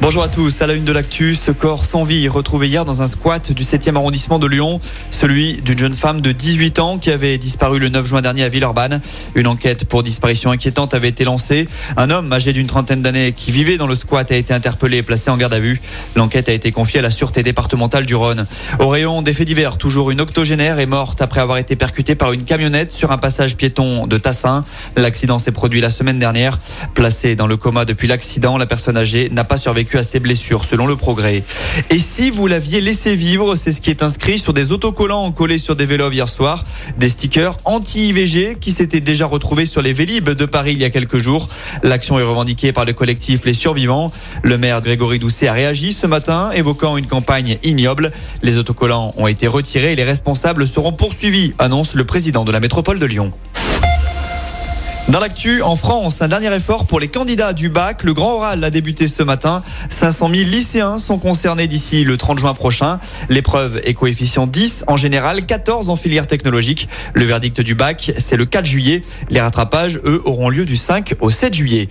Bonjour à tous, à la une de l'actu, ce corps sans vie retrouvé hier dans un squat du 7e arrondissement de Lyon, celui d'une jeune femme de 18 ans qui avait disparu le 9 juin dernier à Villeurbanne. Une enquête pour disparition inquiétante avait été lancée. Un homme âgé d'une trentaine d'années qui vivait dans le squat a été interpellé et placé en garde à vue. L'enquête a été confiée à la sûreté départementale du Rhône. Au rayon des faits divers, toujours une octogénaire est morte après avoir été percutée par une camionnette sur un passage piéton de Tassin. L'accident s'est produit la semaine dernière. Placée dans le coma depuis l'accident, la personne âgée n'a pas survécu à ses blessures, selon le progrès. Et si vous l'aviez laissé vivre, c'est ce qui est inscrit sur des autocollants collés sur des vélos hier soir, des stickers anti-IVG qui s'étaient déjà retrouvés sur les Vélib de Paris il y a quelques jours. L'action est revendiquée par le collectif Les Survivants. Le maire Grégory Doucet a réagi ce matin, évoquant une campagne ignoble. Les autocollants ont été retirés et les responsables seront poursuivis, annonce le président de la métropole de Lyon. Dans l'actu, en France, un dernier effort pour les candidats du bac. Le grand oral a débuté ce matin. 500 000 lycéens sont concernés d'ici le 30 juin prochain. L'épreuve est coefficient 10 en général, 14 en filière technologique. Le verdict du bac, c'est le 4 juillet. Les rattrapages, eux, auront lieu du 5 au 7 juillet.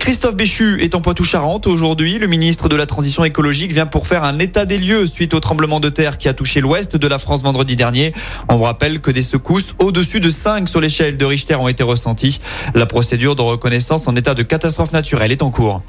Christophe Béchu est en Poitou-Charentes aujourd'hui. Le ministre de la Transition écologique vient pour faire un état des lieux suite au tremblement de terre qui a touché l'ouest de la France vendredi dernier. On vous rappelle que des secousses au-dessus de 5 sur l'échelle de Richter ont été ressenties. La procédure de reconnaissance en état de catastrophe naturelle est en cours.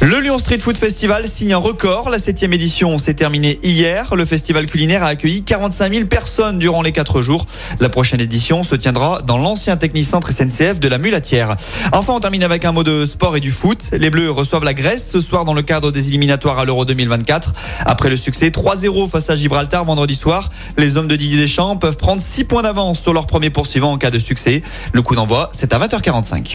Le Lyon Street Food Festival signe un record. La septième édition s'est terminée hier. Le festival culinaire a accueilli 45 000 personnes durant les quatre jours. La prochaine édition se tiendra dans l'ancien technicentre SNCF de la Mulatière. Enfin, on termine avec un mot de sport et du foot. Les Bleus reçoivent la Grèce ce soir dans le cadre des éliminatoires à l'Euro 2024. Après le succès 3-0 face à Gibraltar vendredi soir, les hommes de Didier Deschamps peuvent prendre 6 points d'avance sur leur premier poursuivant en cas de succès. Le coup d'envoi, c'est à 20h45.